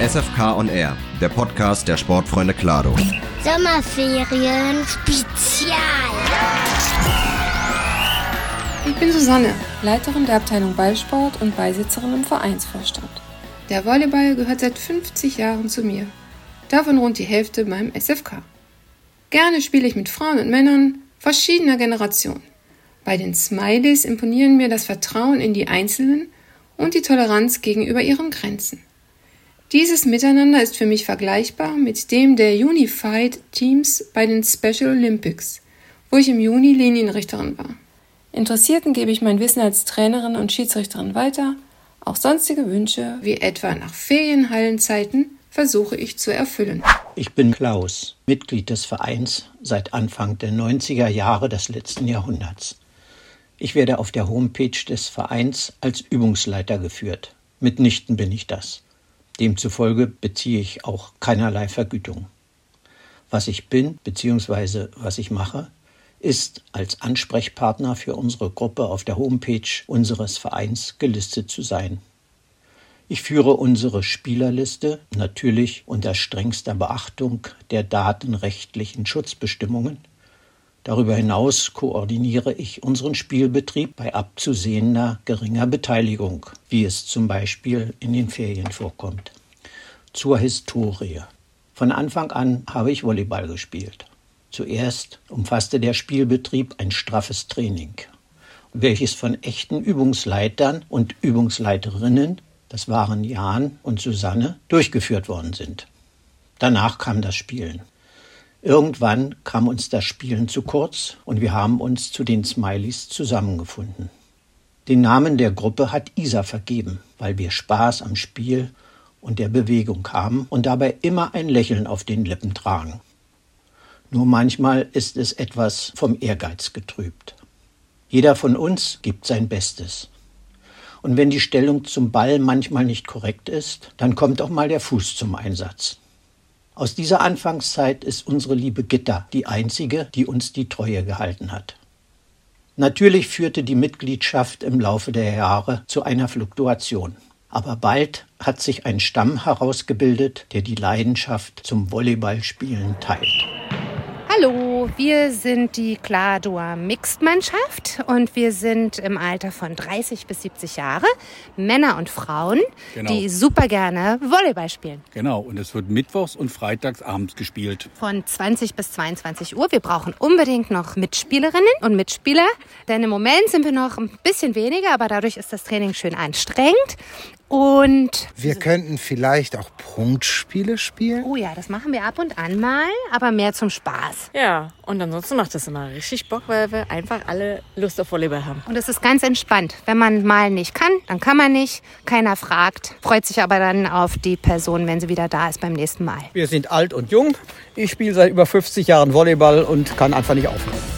SFK on Air, der Podcast der Sportfreunde Klado. Sommerferien Spezial. Ich bin Susanne, Leiterin der Abteilung Ballsport und Beisitzerin im Vereinsvorstand. Der Volleyball gehört seit 50 Jahren zu mir. Davon rund die Hälfte beim SFK. Gerne spiele ich mit Frauen und Männern verschiedener Generationen. Bei den Smileys imponieren mir das Vertrauen in die Einzelnen und die Toleranz gegenüber ihren Grenzen. Dieses Miteinander ist für mich vergleichbar mit dem der Unified Teams bei den Special Olympics, wo ich im Juni Linienrichterin war. Interessierten gebe ich mein Wissen als Trainerin und Schiedsrichterin weiter. Auch sonstige Wünsche, wie etwa nach Ferienhallenzeiten, versuche ich zu erfüllen. Ich bin Klaus, Mitglied des Vereins seit Anfang der 90er Jahre des letzten Jahrhunderts. Ich werde auf der Homepage des Vereins als Übungsleiter geführt. Mitnichten bin ich das. Demzufolge beziehe ich auch keinerlei Vergütung. Was ich bin bzw. was ich mache, ist als Ansprechpartner für unsere Gruppe auf der Homepage unseres Vereins gelistet zu sein. Ich führe unsere Spielerliste natürlich unter strengster Beachtung der datenrechtlichen Schutzbestimmungen. Darüber hinaus koordiniere ich unseren Spielbetrieb bei abzusehender geringer Beteiligung, wie es zum Beispiel in den Ferien vorkommt. Zur Historie. Von Anfang an habe ich Volleyball gespielt. Zuerst umfasste der Spielbetrieb ein straffes Training, welches von echten Übungsleitern und Übungsleiterinnen, das waren Jan und Susanne, durchgeführt worden sind. Danach kam das Spielen. Irgendwann kam uns das Spielen zu kurz und wir haben uns zu den Smileys zusammengefunden. Den Namen der Gruppe hat Isa vergeben, weil wir Spaß am Spiel und der Bewegung haben und dabei immer ein Lächeln auf den Lippen tragen. Nur manchmal ist es etwas vom Ehrgeiz getrübt. Jeder von uns gibt sein Bestes. Und wenn die Stellung zum Ball manchmal nicht korrekt ist, dann kommt auch mal der Fuß zum Einsatz. Aus dieser Anfangszeit ist unsere liebe Gitta die einzige, die uns die Treue gehalten hat. Natürlich führte die Mitgliedschaft im Laufe der Jahre zu einer Fluktuation. Aber bald hat sich ein Stamm herausgebildet, der die Leidenschaft zum Volleyballspielen teilt. Hallo, wir sind die Kladoa Mixed-Mannschaft und wir sind im Alter von 30 bis 70 Jahre, Männer und Frauen, Genau. die super gerne Volleyball spielen. Genau, und es wird mittwochs und freitags abends gespielt. Von 20 bis 22 Uhr. Wir brauchen unbedingt noch Mitspielerinnen und Mitspieler, denn im Moment sind wir noch ein bisschen weniger, aber dadurch ist das Training schön anstrengend. Und Wir könnten vielleicht auch Punktspiele spielen. oh ja, das machen wir ab und an mal, aber mehr zum Spaß. Ja, und ansonsten macht das immer richtig Bock, weil wir einfach alle Lust auf Volleyball haben. Und es ist ganz entspannt. Wenn man mal nicht kann, dann kann man nicht. Keiner fragt, freut sich aber dann auf die Person, wenn sie wieder da ist beim nächsten Mal. Wir sind alt und jung. Ich spiele seit über 50 Jahren Volleyball und kann einfach nicht aufhören.